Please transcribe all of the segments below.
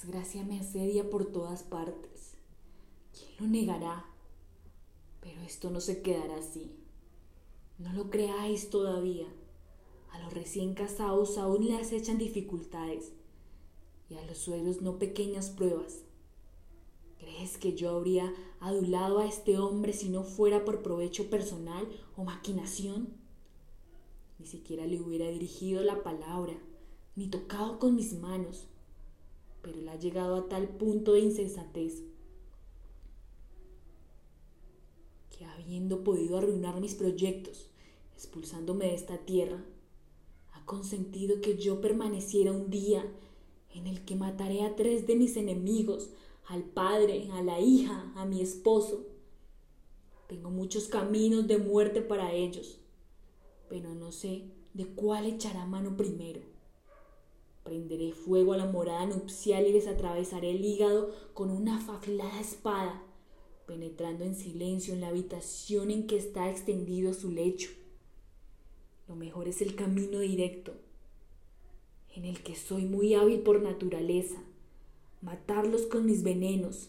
desgracia me asedia por todas partes. ¿Quién lo negará? Pero esto no se quedará así. No lo creáis todavía. A los recién casados aún le acechan dificultades y a los suegros no pequeñas pruebas. ¿Crees que yo habría adulado a este hombre si no fuera por provecho personal o maquinación? Ni siquiera le hubiera dirigido la palabra, ni tocado con mis manos, pero él ha llegado a tal punto de insensatez que habiendo podido arruinar mis proyectos, expulsándome de esta tierra, ha consentido que yo permaneciera un día en el que mataré a tres de mis enemigos, al padre, a la hija, a mi esposo. Tengo muchos caminos de muerte para ellos, pero no sé de cuál echará mano primero. Prenderé fuego a la morada nupcial y les atravesaré el hígado con una afilada espada, penetrando en silencio en la habitación en que está extendido su lecho. Lo mejor es el camino directo, en el que soy muy hábil por naturaleza, matarlos con mis venenos.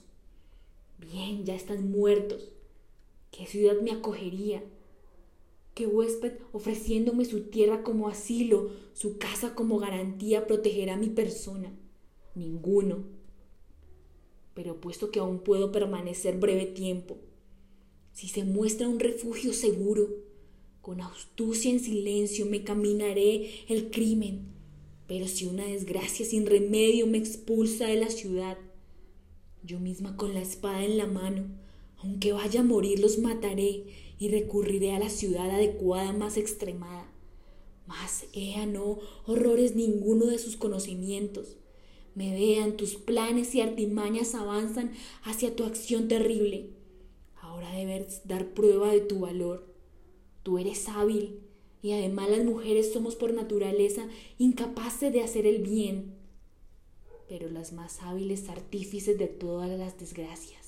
Bien, ya están muertos. ¿Qué ciudad me acogería? ¿Qué huésped ofreciéndome su tierra como asilo, su casa como garantía protegerá mi persona? Ninguno. Pero puesto que aún puedo permanecer breve tiempo, si se muestra un refugio seguro, con astucia en silencio me caminaré el crimen. Pero si una desgracia sin remedio me expulsa de la ciudad, yo misma con la espada en la mano, aunque vaya a morir, los mataré y recurriré a la ciudad adecuada más extremada. Mas ea no horrores ninguno de sus conocimientos. Me vean tus planes y artimañas avanzan hacia tu acción terrible. Ahora debes dar prueba de tu valor. Tú eres hábil y además las mujeres somos por naturaleza incapaces de hacer el bien, pero las más hábiles artífices de todas las desgracias.